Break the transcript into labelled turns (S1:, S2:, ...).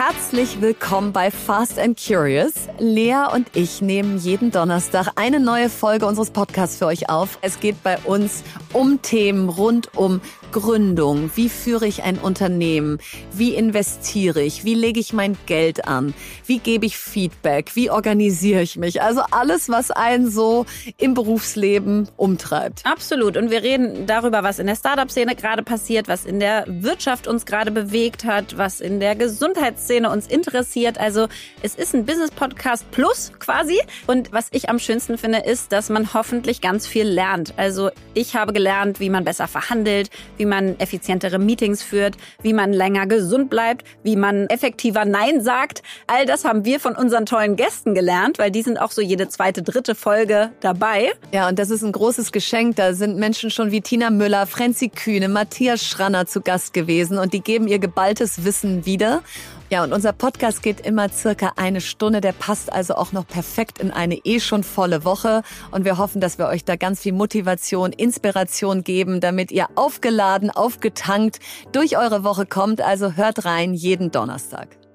S1: Herzlich willkommen bei Fast and Curious. Lea und ich nehmen jeden Donnerstag eine neue Folge unseres Podcasts für euch auf. Es geht bei uns um Themen rund um Gründung. Wie führe ich ein Unternehmen? Wie investiere ich? Wie lege ich mein Geld an? Wie gebe ich Feedback? Wie organisiere ich mich? Also alles, was einen so im Berufsleben umtreibt.
S2: Absolut. Und wir reden darüber, was in der Startup-Szene gerade passiert, was in der Wirtschaft uns gerade bewegt hat, was in der Gesundheitsszene uns interessiert. Also es ist ein Business-Podcast plus quasi. Und was ich am schönsten finde, ist, dass man hoffentlich ganz viel lernt. Also ich habe gelernt, wie man besser verhandelt, wie man effizientere Meetings führt, wie man länger gesund bleibt, wie man effektiver Nein sagt. All das haben wir von unseren tollen Gästen gelernt, weil die sind auch so jede zweite, dritte Folge dabei.
S1: Ja, und das ist ein großes Geschenk. Da sind Menschen schon wie Tina Müller, Franzi Kühne, Matthias Schranner zu Gast gewesen und die geben ihr geballtes Wissen wieder. Ja, und unser Podcast geht immer circa eine Stunde. Der passt also auch noch perfekt in eine eh schon volle Woche. Und wir hoffen, dass wir euch da ganz viel Motivation, Inspiration geben, damit ihr aufgeladen, aufgetankt durch eure Woche kommt. Also hört rein jeden Donnerstag.